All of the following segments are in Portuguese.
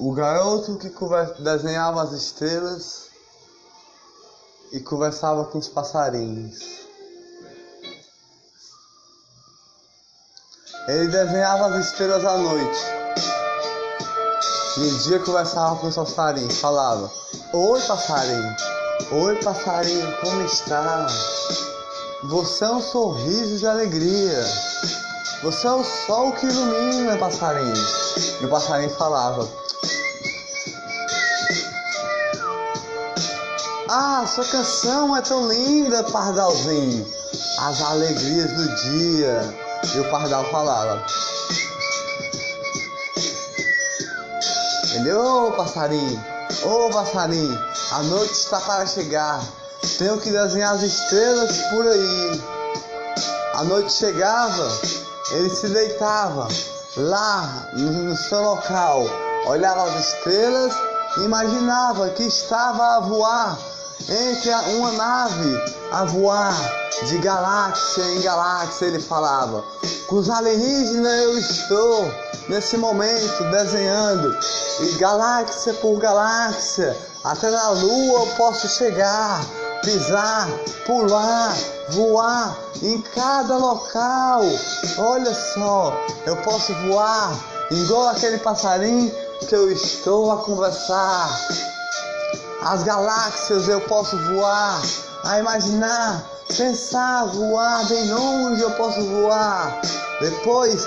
O garoto que desenhava as estrelas e conversava com os passarinhos. Ele desenhava as estrelas à noite. E um dia conversava com os passarinhos, falava: Oi, passarinho. Oi, passarinho, como está? Você é um sorriso de alegria. Você é o sol que ilumina, passarinho. E o passarinho falava: Ah, sua canção é tão linda, pardalzinho. As alegrias do dia. E o pardal falava: Ele, ô oh, passarinho, ô oh, passarinho, a noite está para chegar. Tenho que desenhar as estrelas por aí. A noite chegava, ele se deitava lá no seu local, olhava as estrelas imaginava que estava a voar entre uma nave a voar de galáxia em galáxia, ele falava. Com os alienígenas eu estou nesse momento desenhando e galáxia por galáxia, até na lua eu posso chegar pisar, pular, voar em cada local. Olha só, eu posso voar igual aquele passarinho que eu estou a conversar. As galáxias eu posso voar, a imaginar, pensar, voar bem longe eu posso voar. Depois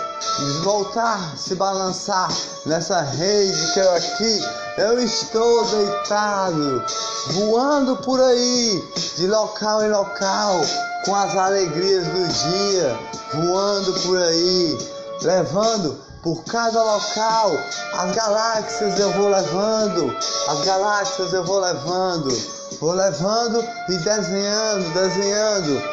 voltar, se balançar nessa rede que eu aqui eu estou deitado, voando por aí, de local em local, com as alegrias do dia, voando por aí, levando por cada local, as galáxias eu vou levando, as galáxias eu vou levando, vou levando e desenhando, desenhando.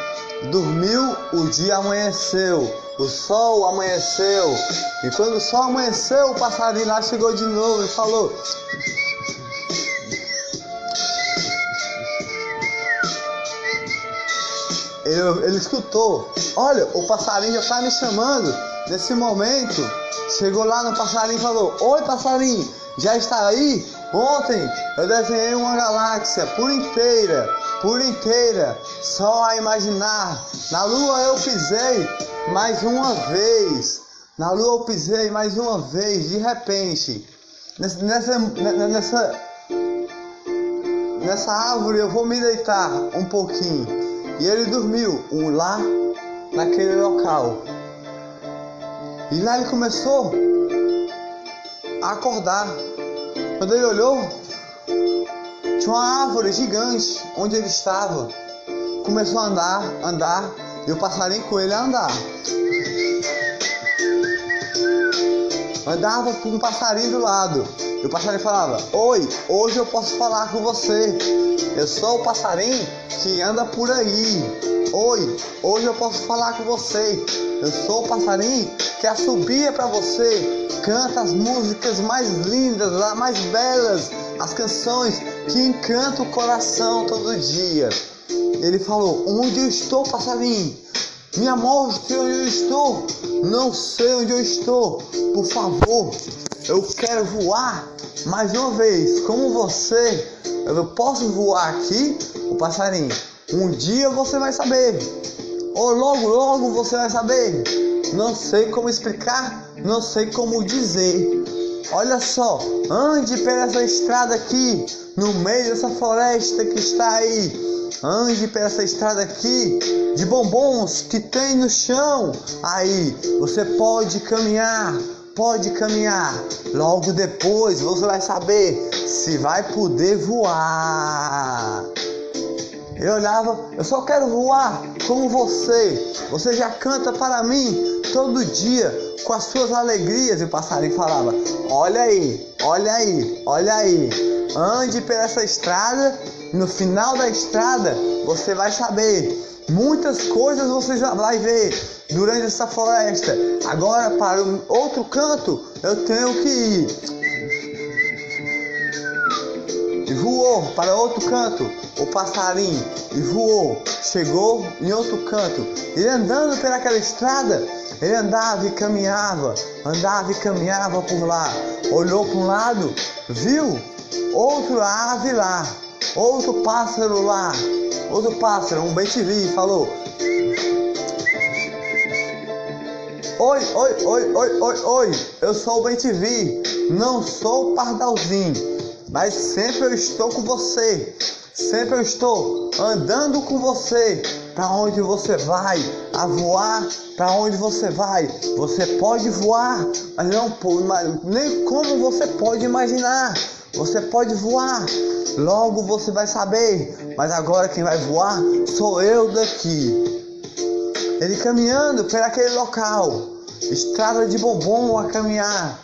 Dormiu, o dia amanheceu, o sol amanheceu, e quando o sol amanheceu, o passarinho lá chegou de novo e falou: ele, ele escutou: Olha, o passarinho já está me chamando. Nesse momento, chegou lá no passarinho e falou: Oi, passarinho, já está aí? Ontem eu desenhei uma galáxia por inteira, por inteira, só a imaginar. Na lua eu pisei mais uma vez. Na lua eu pisei mais uma vez, de repente. Nessa, nessa, nessa, árvore eu vou me deitar um pouquinho. E ele dormiu um lá naquele local. E lá ele começou a acordar. Quando ele olhou, tinha uma árvore gigante onde ele estava. Começou a andar, andar, e o passarinho com ele a andar. Andava com um passarinho do lado. E o passarinho falava: Oi, hoje eu posso falar com você. Eu sou o passarinho que anda por aí. Oi, hoje eu posso falar com você. Eu sou o passarinho que assobia para você, canta as músicas mais lindas, mais belas, as canções que encantam o coração todo dia. Ele falou: Onde eu estou, passarinho? Me mostre onde eu estou. Não sei onde eu estou. Por favor, eu quero voar mais uma vez, como você. Eu posso voar aqui, o passarinho. Um dia você vai saber. Ou logo, logo você vai saber. Não sei como explicar, não sei como dizer. Olha só, ande por essa estrada aqui, no meio dessa floresta que está aí. Ande por essa estrada aqui de bombons que tem no chão. Aí você pode caminhar, pode caminhar. Logo depois você vai saber se vai poder voar. Eu olhava, eu só quero voar como você. Você já canta para mim todo dia com as suas alegrias. E o passarinho falava: Olha aí, olha aí, olha aí. Ande por essa estrada. No final da estrada você vai saber. Muitas coisas você já vai ver durante essa floresta. Agora para o outro canto eu tenho que ir. E voou para outro canto o passarinho voou, chegou em outro canto. Ele andando pelaquela estrada, Ele andava e caminhava, andava e caminhava por lá. Olhou para um lado, viu outro ave lá, outro pássaro lá, outro pássaro, um bem te vi, falou: Oi, oi, oi, oi, oi, oi, eu sou o Bem TV, não sou o Pardalzinho, mas sempre eu estou com você, sempre eu estou andando com você, para onde você vai, a voar, para onde você vai, você pode voar, mas não nem como você pode imaginar, você pode voar, logo você vai saber, mas agora quem vai voar sou eu daqui. Ele caminhando por aquele local, estrada de bombom a caminhar,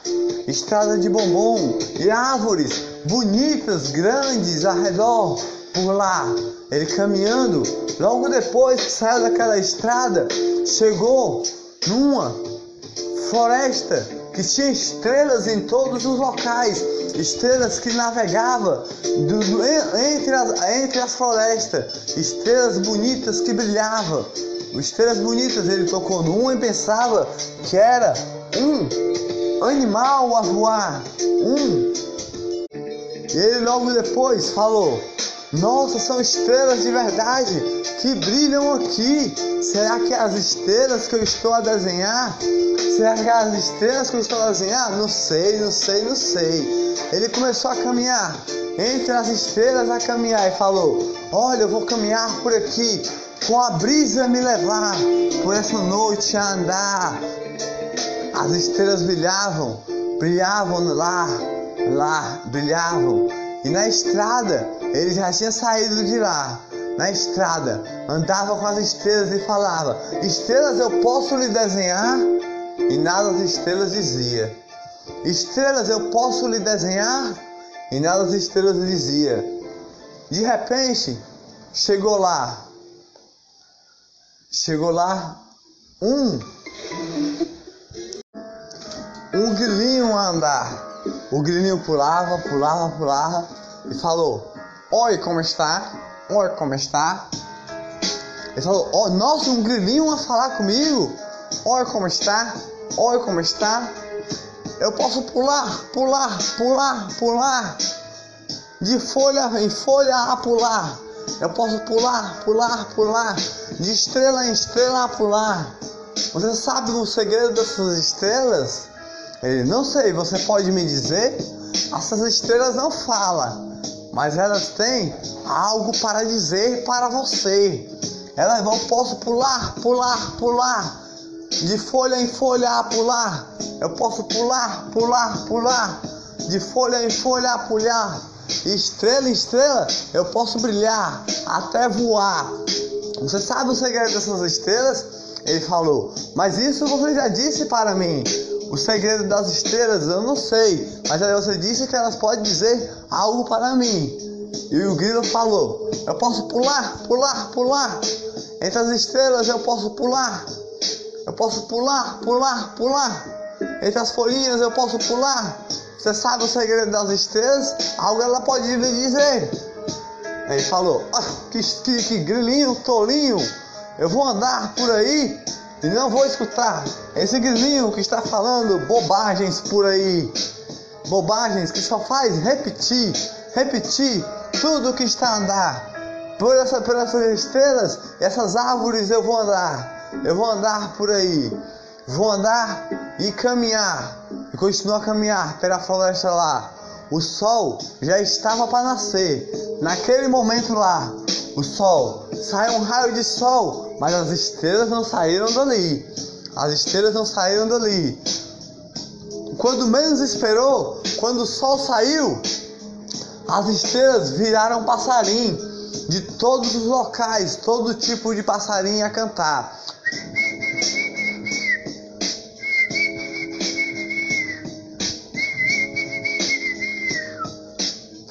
estrada de bombom e árvores bonitas, grandes ao redor por lá. Ele caminhando, logo depois que saiu daquela estrada, chegou numa floresta que tinha estrelas em todos os locais, estrelas que navegavam do, do, entre, as, entre as florestas, estrelas bonitas que brilhavam estrelas bonitas, ele tocou numa e pensava que era um animal a voar, um. E ele logo depois falou: Nossa, são estrelas de verdade que brilham aqui. Será que as estrelas que eu estou a desenhar? Será que as estrelas que eu estou a desenhar? Não sei, não sei, não sei. Ele começou a caminhar entre as estrelas a caminhar e falou: Olha, eu vou caminhar por aqui com a brisa me levar por essa noite a andar. As estrelas brilhavam, brilhavam lá, lá, brilhavam. E na estrada, ele já tinha saído de lá. Na estrada, andava com as estrelas e falava: Estrelas, eu posso lhe desenhar? E nada as estrelas dizia: Estrelas, eu posso lhe desenhar? E nada as estrelas dizia. De repente, chegou lá Chegou lá um um grilinho a andar. O grilinho pulava, pulava, pulava e falou: Oi, como está? Oi, como está? Ele falou: oh, Nossa, um grilinho a falar comigo. Oi, como está? Oi, como está? Eu posso pular, pular, pular, pular. De folha em folha a pular. Eu posso pular, pular, pular, de estrela em estrela a pular. Você sabe o segredo dessas estrelas? Ele não sei, você pode me dizer? Essas estrelas não falam, mas elas têm algo para dizer para você. Elas vão, posso pular, pular, pular, de folha em folha pular. Eu posso pular, pular, pular, de folha em folha pular estrela estrela, eu posso brilhar até voar. Você sabe o segredo dessas estrelas? Ele falou, mas isso você já disse para mim. O segredo das estrelas eu não sei, mas aí você disse que elas podem dizer algo para mim. E o grilo falou: Eu posso pular, pular, pular. Entre as estrelas eu posso pular. Eu posso pular, pular, pular. Entre as folhinhas eu posso pular. Você sabe o segredo das estrelas? Algo ela pode lhe dizer. Ele falou: ah, que, que, que grilinho tolinho, eu vou andar por aí e não vou escutar esse grilinho que está falando bobagens por aí. Bobagens que só faz repetir, repetir tudo que está a andar. Por, essa, por essas estrelas, essas árvores eu vou andar. Eu vou andar por aí. Vou andar e caminhar. E continuar a caminhar pela floresta lá. O sol já estava para nascer. Naquele momento lá, o sol saiu um raio de sol, mas as estrelas não saíram dali. As estrelas não saíram dali. Quando menos esperou, quando o sol saiu, as estrelas viraram passarinho de todos os locais, todo tipo de passarinho a cantar.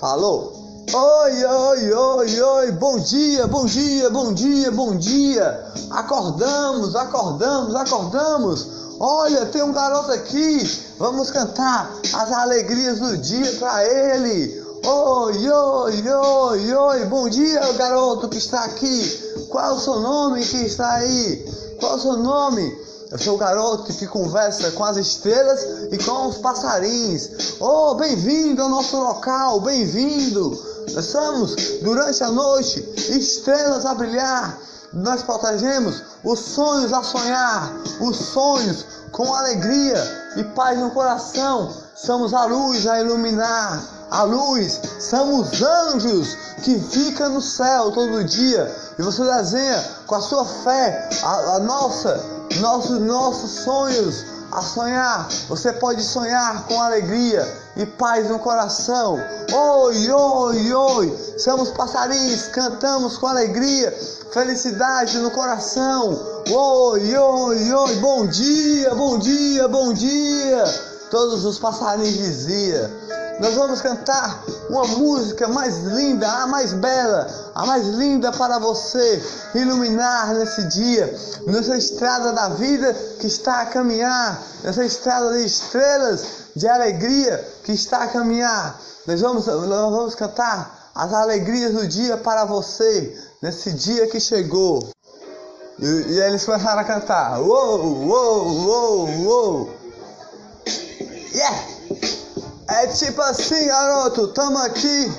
Falou? Oi, oi, oi, oi, bom dia, bom dia, bom dia, bom dia. Acordamos, acordamos, acordamos. Olha, tem um garoto aqui. Vamos cantar as alegrias do dia para ele. Oi, oi, oi, oi, bom dia, garoto que está aqui. Qual é o seu nome que está aí? Qual é o seu nome? Eu sou o garoto que conversa com as estrelas e com os passarinhos. Oh, bem-vindo ao nosso local, bem-vindo. Nós somos, durante a noite, estrelas a brilhar. Nós protegemos os sonhos a sonhar, os sonhos com alegria e paz no coração. Somos a luz a iluminar, a luz. Somos anjos que ficam no céu todo dia. E você desenha com a sua fé a, a nossa, nossos, nossos sonhos a sonhar. Você pode sonhar com alegria e paz no coração. Oi, oi, oi. Somos passarinhos, cantamos com alegria, felicidade no coração. Oi, oi, oi. Bom dia, bom dia, bom dia. Todos os passarinhos diziam. Nós vamos cantar uma música mais linda, a mais bela, a mais linda para você iluminar nesse dia, nessa estrada da vida que está a caminhar, nessa estrada de estrelas de alegria que está a caminhar. Nós vamos, nós vamos cantar as alegrias do dia para você, nesse dia que chegou. E, e eles começaram a cantar: Uou, uou, uou, uou. Yeah! É tipo assim, garoto, tamo aqui,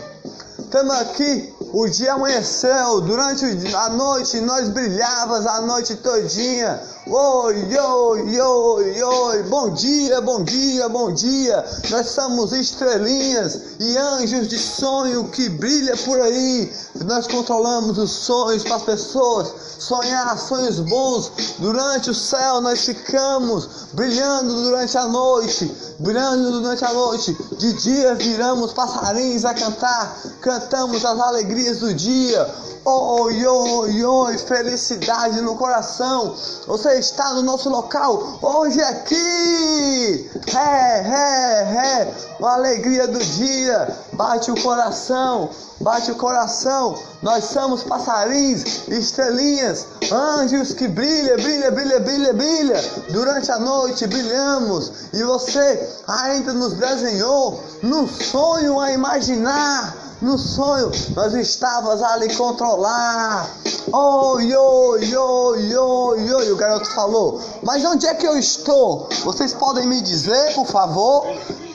tamo aqui. O dia amanheceu, durante a noite nós brilhavas a noite todinha. Oi, oi, oi, oi, bom dia, bom dia, bom dia. Nós somos estrelinhas e anjos de sonho que brilha por aí. Nós controlamos os sonhos para as pessoas sonhar sonhos bons. Durante o céu nós ficamos brilhando durante a noite, brilhando durante a noite. De dia viramos passarinhos a cantar, cantamos as alegrias do dia. Oi, oi, oi, felicidade no coração. Você está no nosso local hoje aqui. É, é, é. A alegria do dia bate o coração, bate o coração. Nós somos passarinhos, estrelinhas, anjos que brilha, brilha, brilha, brilha, brilha. Durante a noite brilhamos e você ainda nos desenhou no sonho a imaginar no sonho nós estávamos a lhe controlar. Oi, oi, oi, oi, oi, o garoto falou. Mas onde é que eu estou? Vocês podem me dizer, por favor?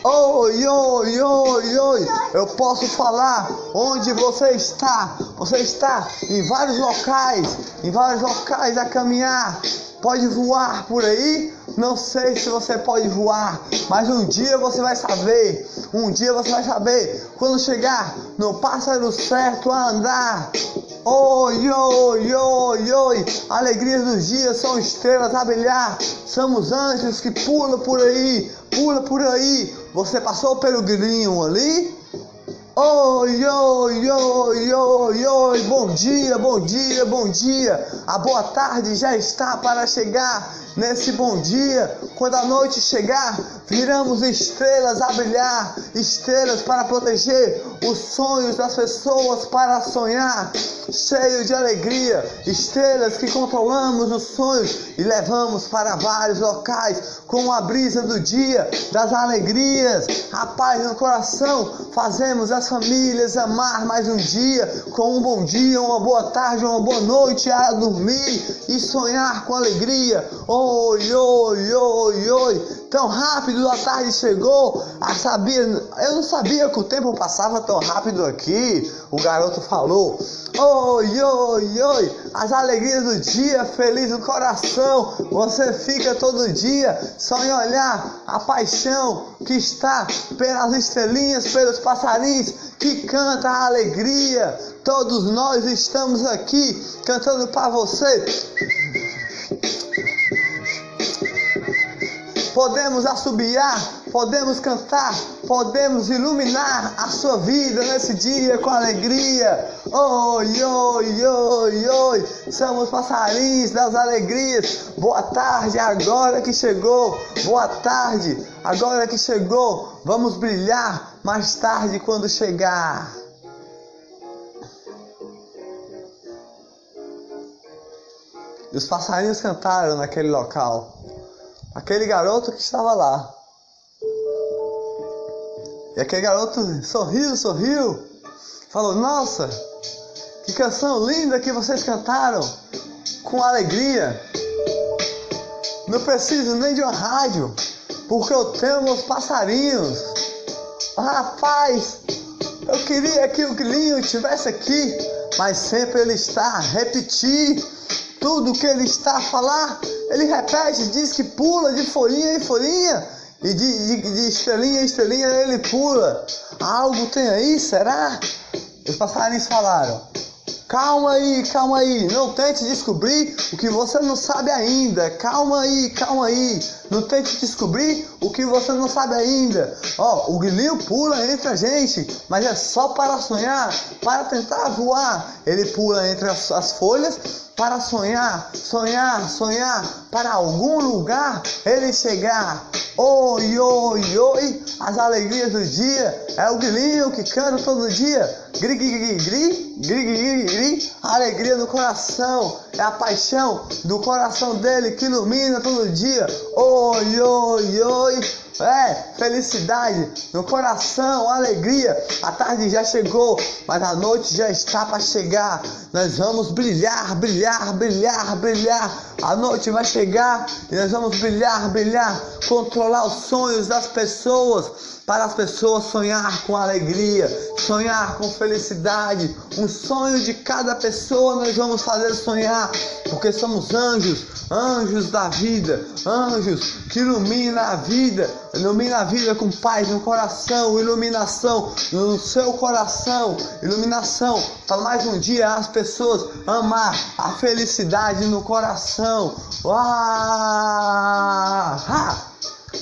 Oi, oi, oi, oi, eu posso falar onde você está. Você está em vários locais, em vários locais a caminhar. Pode voar por aí? Não sei se você pode voar, mas um dia você vai saber. Um dia você vai saber quando chegar no pássaro certo a andar. Oi, oi, oi, oi, alegrias dos dias são estrelas a brilhar. Somos anjos que pulam por aí, pula por aí. Você passou pelo grilinho ali? Oi, oi, oi, oi, oi, bom dia, bom dia, bom dia. A boa tarde já está para chegar. Nesse bom dia, quando a noite chegar, viramos estrelas a brilhar, estrelas para proteger os sonhos das pessoas para sonhar, cheio de alegria, estrelas que controlamos os sonhos e levamos para vários locais com a brisa do dia, das alegrias, a paz no coração, fazemos as famílias amar mais um dia, com um bom dia, uma boa tarde, uma boa noite a dormir e sonhar com alegria. Oi, oi, oi, oi. Tão rápido a tarde chegou. A sabia, eu não sabia que o tempo passava tão rápido aqui. O garoto falou. Oi, oi, oi. As alegrias do dia, feliz no coração. Você fica todo dia só em olhar a paixão que está pelas estrelinhas, pelos passarinhos que canta a alegria. Todos nós estamos aqui cantando para você. Podemos assobiar, podemos cantar, podemos iluminar a sua vida nesse dia com alegria. Oi, oi, oi, oi, somos passarinhos das alegrias. Boa tarde, agora que chegou. Boa tarde, agora que chegou. Vamos brilhar mais tarde quando chegar. E os passarinhos cantaram naquele local aquele garoto que estava lá. E aquele garoto sorriu, sorriu, falou: Nossa, que canção linda que vocês cantaram, com alegria. Não preciso nem de uma rádio, porque eu tenho meus passarinhos. Rapaz, eu queria que o grilinho estivesse aqui, mas sempre ele está a repetir tudo que ele está a falar. Ele repete, diz que pula de folhinha em folhinha e de, de, de estrelinha em estrelinha ele pula. Algo tem aí, será? Os passarinhos falaram. Calma aí, calma aí. Não tente descobrir o que você não sabe ainda. Calma aí, calma aí. Não tente descobrir o que você não sabe ainda. Ó, o grilinho pula entre a gente, mas é só para sonhar, para tentar voar. Ele pula entre as, as folhas para sonhar, sonhar, sonhar, para algum lugar ele chegar. Oi, oi, oi, as alegrias do dia, é o grilinho que canta todo dia. Gri, gri, gri, gri, gri, gri, gri, alegria do coração, é a paixão do coração dele que ilumina todo dia. Oi, oi, oi, é, felicidade no coração, alegria. A tarde já chegou, mas a noite já está para chegar. Nós vamos brilhar, brilhar, brilhar, brilhar. A noite vai chegar e nós vamos brilhar, brilhar, controlar os sonhos das pessoas, para as pessoas sonhar com alegria, sonhar com felicidade. Um sonho de cada pessoa nós vamos fazer sonhar, porque somos anjos, anjos da vida, anjos que ilumina a vida, ilumina a vida com paz no coração, iluminação no seu coração, iluminação para mais um dia as pessoas amar a felicidade no coração. Ah!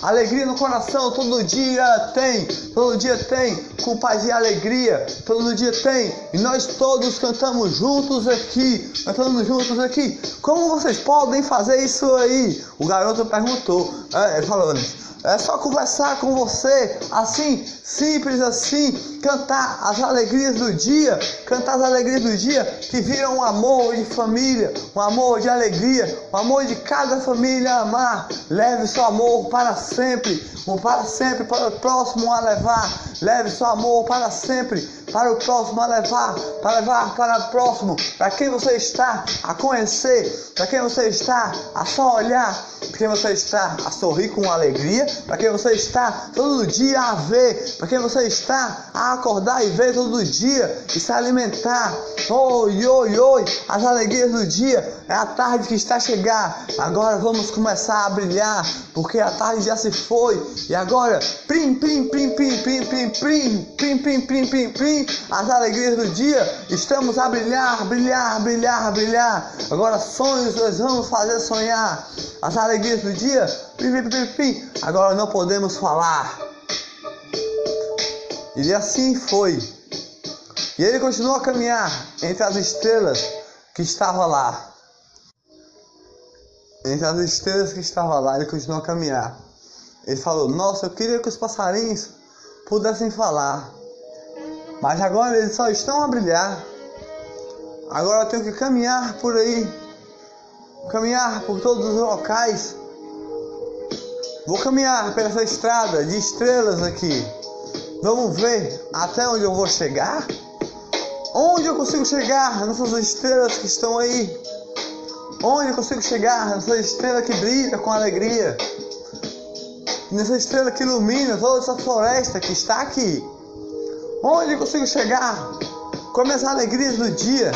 Alegria no coração, todo dia tem, todo dia tem, com paz e alegria, todo dia tem. E nós todos cantamos juntos aqui, cantamos juntos aqui. Como vocês podem fazer isso aí? O garoto perguntou, é, ele falou, é só conversar com você, assim, simples assim, cantar as alegrias do dia, cantar as alegrias do dia que viram um amor de família, um amor de alegria, um amor de cada família amar. Leve seu amor para sempre, um para sempre para o próximo a levar. Leve seu amor para sempre para o próximo a levar, para levar para o próximo, para quem você está a conhecer, para quem você está a só olhar, para quem você está a sorrir com alegria, para quem você está todo dia a ver, para quem você está a acordar e ver todo dia e se alimentar. Oi, oi, oi, as alegrias do dia é a tarde que está a chegar. Agora vamos começar a brilhar, porque a tarde já se foi. E agora, prim, prim, prim, prim, prim, prim, prim, prim, prim, prim, prim, prim, as alegrias do dia, estamos a brilhar, brilhar, brilhar, brilhar. Agora sonhos nós vamos fazer sonhar. As alegrias do dia, Agora não podemos falar. E assim foi. E ele continuou a caminhar entre as estrelas que estavam lá. Entre as estrelas que estavam lá, ele continuou a caminhar. Ele falou: Nossa, eu queria que os passarinhos pudessem falar. Mas agora eles só estão a brilhar. Agora eu tenho que caminhar por aí. Caminhar por todos os locais. Vou caminhar pela essa estrada de estrelas aqui. Vamos ver até onde eu vou chegar. Onde eu consigo chegar nessas estrelas que estão aí? Onde eu consigo chegar nessa estrela que brilha com alegria? Nessa estrela que ilumina toda essa floresta que está aqui. Onde eu consigo chegar com as alegrias do dia?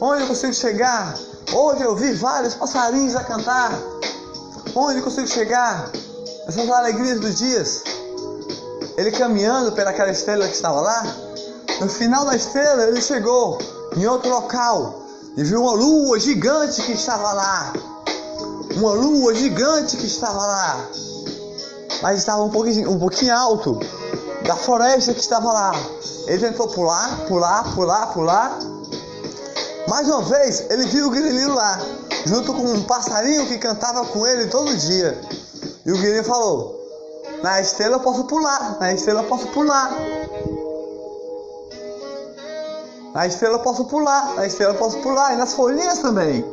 Onde eu consigo chegar? Hoje eu vi vários passarinhos a cantar. Onde consigo chegar? Essas alegrias dos dias. Ele caminhando pelaquela estrela que estava lá. No final da estrela ele chegou em outro local e viu uma lua gigante que estava lá. Uma lua gigante que estava lá. Mas estava um pouquinho, um pouquinho alto da floresta que estava lá. Ele tentou pular, pular, pular, pular. Mais uma vez, ele viu o grilinho lá, junto com um passarinho que cantava com ele todo dia. E o grilinho falou: Na estrela eu posso pular, na estrela eu posso pular. Na estrela eu posso pular, na estrela eu posso pular, e nas folhinhas também.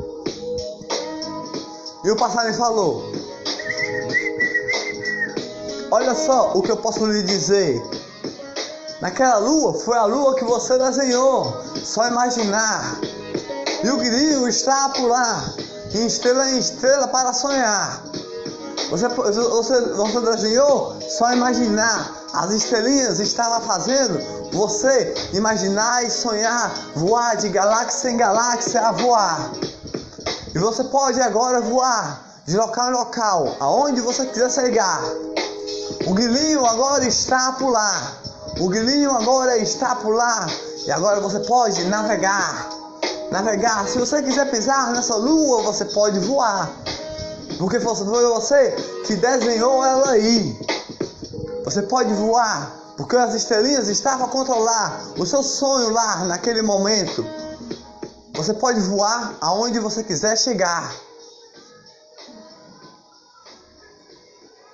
E o passarinho falou: Olha só o que eu posso lhe dizer. Naquela lua foi a lua que você desenhou. Só imaginar. E o grilinho está a pular. estrela em estrela para sonhar. Você, você, você desenhou só imaginar. As estrelinhas estavam fazendo você imaginar e sonhar, voar de galáxia em galáxia a voar. E você pode agora voar de local em local, aonde você quiser chegar. O grilinho agora está a pular. O grilinho agora está a pular. E agora você pode navegar. Navegar. Se você quiser pisar nessa lua, você pode voar. Porque foi você que desenhou ela aí. Você pode voar. Porque as estrelinhas estavam a controlar o seu sonho lá naquele momento. Você pode voar aonde você quiser chegar.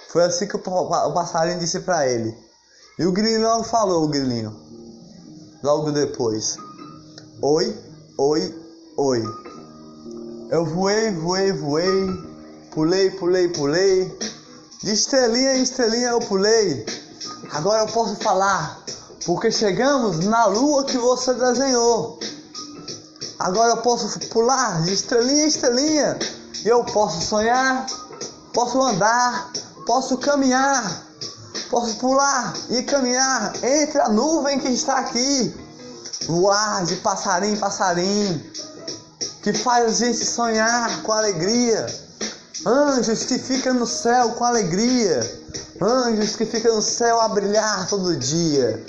Foi assim que o passarinho disse para ele. E o grilinho logo falou, o grilinho. Logo depois. Oi, oi, oi. Eu voei, voei, voei. Pulei, pulei, pulei. De estrelinha em estrelinha eu pulei. Agora eu posso falar. Porque chegamos na lua que você desenhou. Agora eu posso pular de estrelinha em estrelinha. E eu posso sonhar, posso andar, posso caminhar, posso pular e caminhar entre a nuvem que está aqui, voar de passarinho passarinho, que faz a gente sonhar com alegria. Anjos que ficam no céu com alegria, anjos que ficam no céu a brilhar todo dia,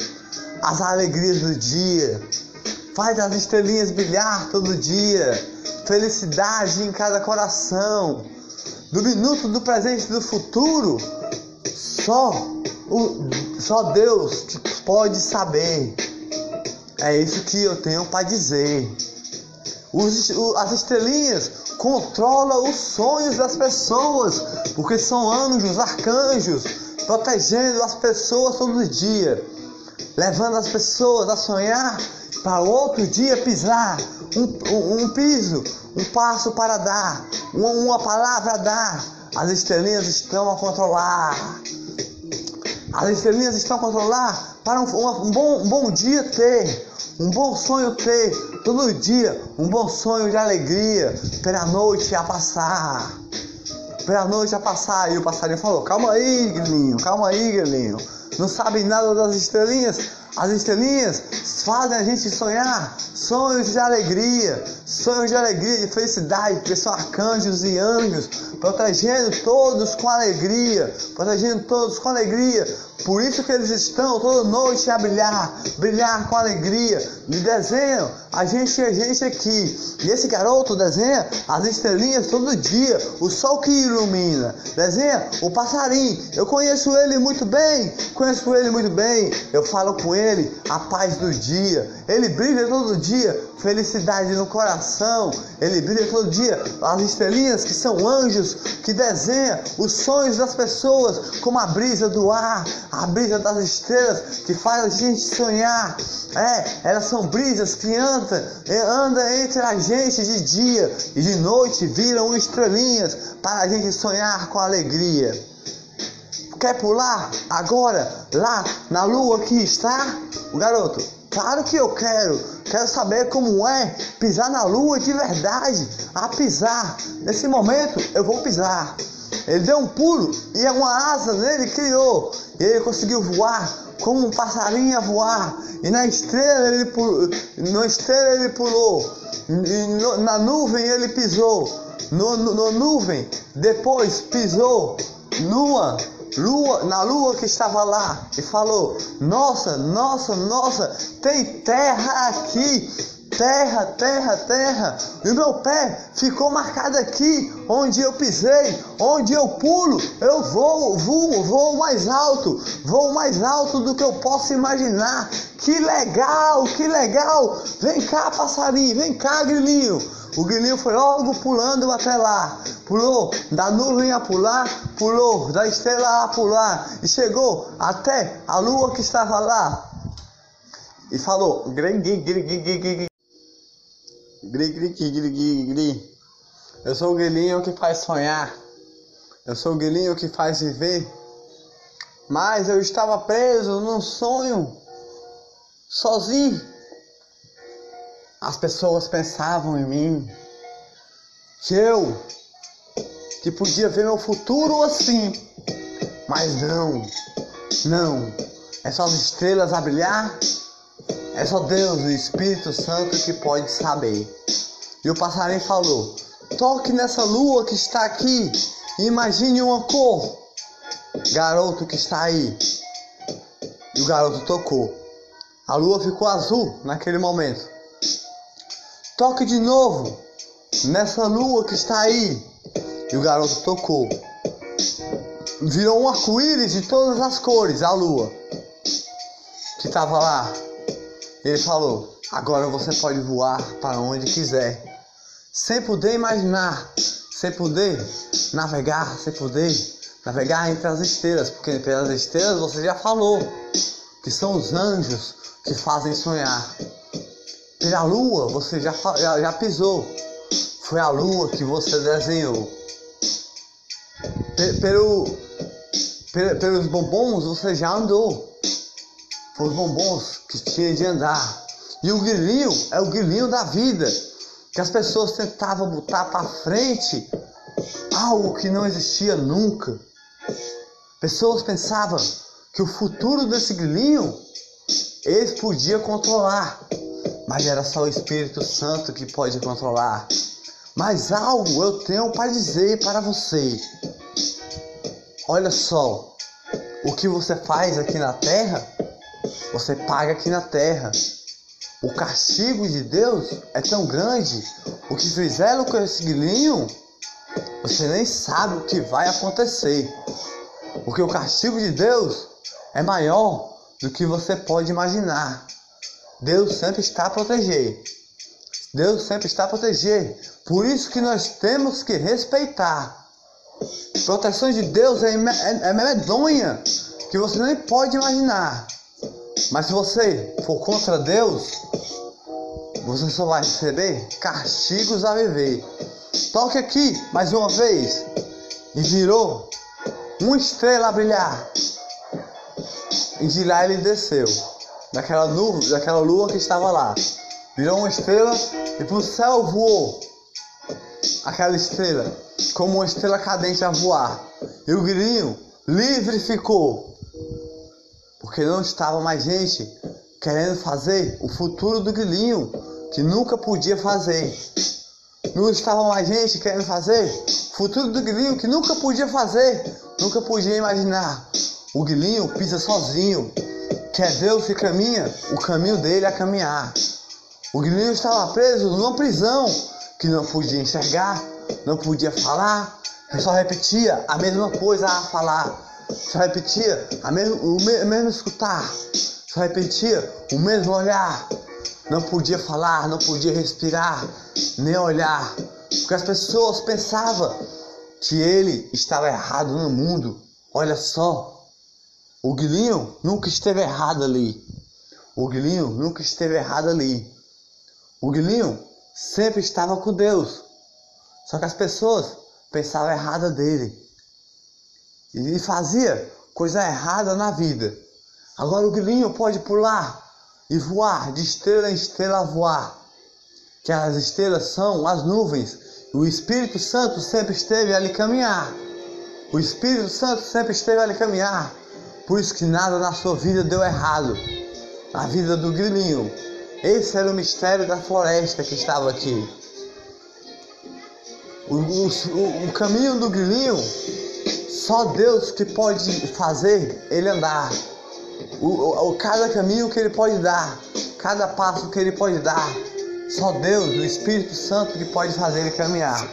as alegrias do dia. Faz as estrelinhas brilhar todo dia, felicidade em cada coração do minuto, do presente e do futuro, só, o, só Deus pode saber. É isso que eu tenho para dizer. Os, as estrelinhas controlam os sonhos das pessoas, porque são anjos, arcanjos, protegendo as pessoas todo dia, levando as pessoas a sonhar para outro dia pisar um, um, um piso, um passo para dar, uma, uma palavra a dar. As estrelinhas estão a controlar. As estrelinhas estão a controlar para um, um, bom, um bom dia ter, um bom sonho ter, todo dia, um bom sonho de alegria, pela noite a passar. Pela noite a passar. E o passarinho falou: Calma aí, Grilinho, calma aí, Grilinho. Não sabe nada das estrelinhas? As estrelinhas fazem a gente sonhar sonhos de alegria, sonhos de alegria, de felicidade, porque são arcanjos e anjos, protegendo todos com alegria, protegendo todos com alegria. Por isso que eles estão toda noite a brilhar, brilhar com alegria. E desenham a gente a gente aqui. E esse garoto desenha as estrelinhas todo dia, o sol que ilumina. Desenha o passarinho. Eu conheço ele muito bem, conheço ele muito bem. Eu falo com ele a paz do dia. Ele brilha todo dia, felicidade no coração. Ele brilha todo dia. As estrelinhas que são anjos que desenham os sonhos das pessoas, como a brisa do ar, a brisa das estrelas que faz a gente sonhar. É, elas são brisas que andam, andam entre a gente de dia e de noite viram estrelinhas para a gente sonhar com alegria. Quer pular agora lá na lua que está? O garoto, claro que eu quero. Quero saber como é pisar na lua de verdade. A pisar. Nesse momento eu vou pisar. Ele deu um pulo e uma asa nele criou. E ele conseguiu voar como um passarinho a voar. E na estrela ele pulou. Na estrela ele pulou. No, na nuvem ele pisou. No, no, no nuvem. Depois pisou. Nua lua, na lua que estava lá e falou: Nossa, nossa, nossa, tem terra aqui. Terra, terra, terra, e o meu pé ficou marcado aqui, onde eu pisei, onde eu pulo, eu vou, voo, voo mais alto, voo mais alto do que eu posso imaginar. Que legal, que legal! Vem cá, passarinho, vem cá, grilinho. O grilinho foi logo pulando até lá. Pulou da nuvem a pular, pulou da estrela a pular e chegou até a lua que estava lá. E falou: gri, gri, gri, gri, gri. Eu sou o grilinho que faz sonhar. Eu sou o grilinho que faz viver. Mas eu estava preso num sonho, sozinho. As pessoas pensavam em mim. que eu que podia ver meu futuro assim, mas não, não, é só as estrelas a brilhar, é só Deus, o Espírito Santo que pode saber. E o passarinho falou: toque nessa lua que está aqui, e imagine uma cor, garoto que está aí. E o garoto tocou. A lua ficou azul naquele momento. Toque de novo nessa lua que está aí. E o garoto tocou. Virou um arco-íris de todas as cores, a lua. Que estava lá. Ele falou: Agora você pode voar para onde quiser. Sem poder imaginar. Sem poder navegar. Sem poder navegar entre as estrelas. Porque pelas estrelas você já falou. Que são os anjos que fazem sonhar. Pela lua você já, já, já pisou. Foi a lua que você desenhou. Pelo, pelo, pelos bombons você já andou. Os bombons que tinha de andar. E o grilinho é o grilinho da vida. Que as pessoas tentavam botar para frente algo que não existia nunca. Pessoas pensavam que o futuro desse grilinho eles podiam controlar, mas era só o Espírito Santo que pode controlar. Mas algo eu tenho para dizer para você. Olha só, o que você faz aqui na terra, você paga aqui na terra. O castigo de Deus é tão grande. O que fizeram com esse guilhinho, você nem sabe o que vai acontecer. Porque o castigo de Deus é maior do que você pode imaginar. Deus sempre está a proteger. Deus sempre está a proteger. Por isso que nós temos que respeitar. Proteção de Deus é, é, é medonha, que você nem pode imaginar. Mas se você for contra Deus, você só vai receber castigos a viver. Toque aqui mais uma vez e virou uma estrela a brilhar. E de lá ele desceu, daquela, nu, daquela lua que estava lá. Virou uma estrela e para o céu voou aquela estrela, como uma estrela cadente a voar. E o grilinho livre ficou, porque não estava mais gente querendo fazer o futuro do grilinho, que nunca podia fazer. Não estava mais gente querendo fazer o futuro do grilinho, que nunca podia fazer, nunca podia imaginar. O guilinho pisa sozinho, que é Deus que caminha, o caminho dele é caminhar. O guilinho estava preso numa prisão que não podia enxergar, não podia falar, só repetia a mesma coisa a falar, só repetia a mesmo, o mesmo escutar, só repetia o mesmo olhar. Não podia falar, não podia respirar, nem olhar, porque as pessoas pensavam que ele estava errado no mundo. Olha só, o Guilhinho nunca esteve errado ali. O Guilhinho nunca esteve errado ali. O Guilhinho sempre estava com Deus. Só que as pessoas pensavam errada dele. E fazia coisa errada na vida. Agora o Guilhinho pode pular e voar de estrela em estrela voar. Que as estrelas são as nuvens. E o Espírito Santo sempre esteve ali caminhar. O Espírito Santo sempre esteve ali caminhar. Por isso que nada na sua vida deu errado. Na vida do grilinho. Esse era o mistério da floresta que estava aqui. O, o, o caminho do grilinho, só Deus que pode fazer ele andar. O, o, cada caminho que ele pode dar, cada passo que ele pode dar, só Deus, o Espírito Santo, que pode fazer ele caminhar.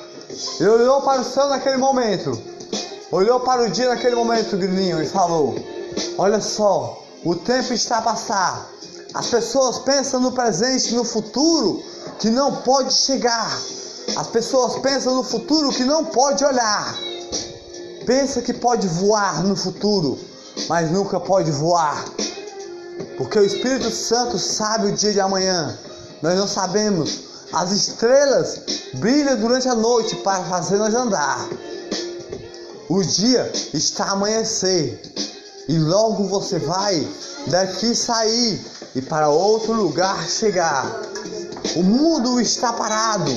Ele olhou para o céu naquele momento, olhou para o dia naquele momento, grilinho, e falou: Olha só, o tempo está a passar. As pessoas pensam no presente e no futuro que não pode chegar. As pessoas pensam no futuro que não pode olhar. Pensa que pode voar no futuro, mas nunca pode voar. Porque o Espírito Santo sabe o dia de amanhã. Nós não sabemos. As estrelas brilham durante a noite para fazer nós andar. O dia está a amanhecer e logo você vai daqui sair e para outro lugar chegar. O mundo está parado,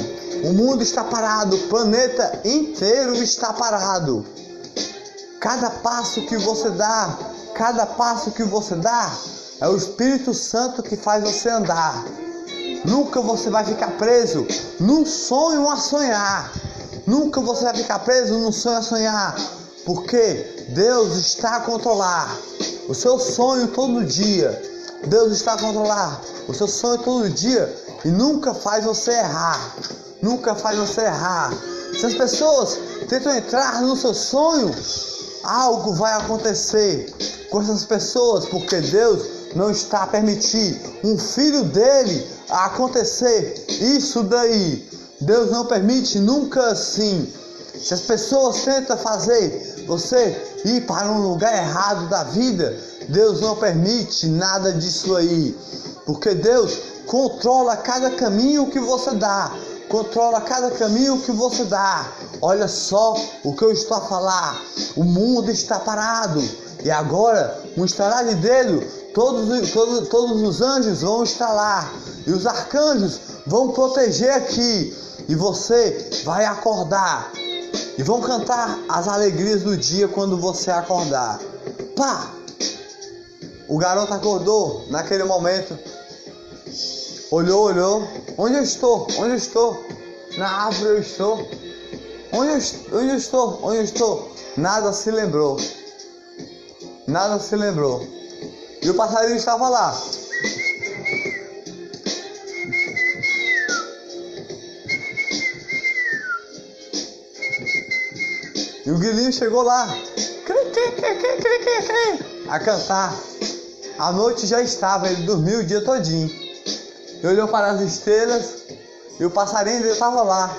O mundo está parado, o planeta inteiro está parado. Cada passo que você dá, cada passo que você dá, é o Espírito Santo que faz você andar. Nunca você vai ficar preso num sonho a sonhar. Nunca você vai ficar preso num sonho a sonhar. Porque Deus está a controlar o seu sonho todo dia. Deus está a controlar o seu sonho todo dia e nunca faz você errar. Nunca faz você errar. Se as pessoas tentam entrar no seu sonho, algo vai acontecer com essas pessoas, porque Deus não está a permitir um filho dele acontecer isso daí. Deus não permite nunca assim. Se as pessoas tentam fazer você ir para um lugar errado da vida, Deus não permite nada disso aí. Porque Deus controla cada caminho que você dá. Controla cada caminho que você dá. Olha só o que eu estou a falar. O mundo está parado. E agora, um estalar de dedo, todos, todos, todos os anjos vão estar lá. E os arcanjos vão proteger aqui. E você vai acordar. E vão cantar as alegrias do dia quando você acordar. Pá! O garoto acordou naquele momento. Olhou, olhou. Onde eu estou? Onde eu estou? Na árvore eu estou. Onde eu, onde eu estou? Onde eu estou? Nada se lembrou. Nada se lembrou. E o passarinho estava lá. E o grilinho chegou lá a cantar. A noite já estava, ele dormiu o dia todinho. Ele olhou para as estrelas e o passarinho estava lá.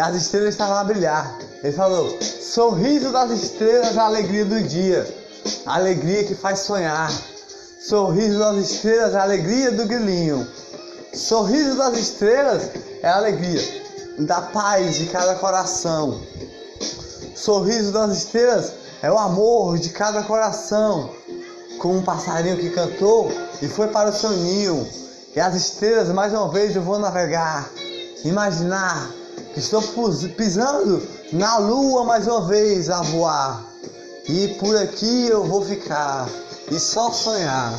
E as estrelas estavam a brilhar. Ele falou: Sorriso das estrelas, a alegria do dia, a alegria que faz sonhar. Sorriso das estrelas, a alegria do grilinho. Sorriso das estrelas é a alegria da paz de cada coração. Sorriso das estrelas é o amor de cada coração. Como um passarinho que cantou e foi para o seu ninho. E as estrelas, mais uma vez, eu vou navegar. Imaginar estou pisando na lua mais uma vez a voar. E por aqui eu vou ficar e só sonhar.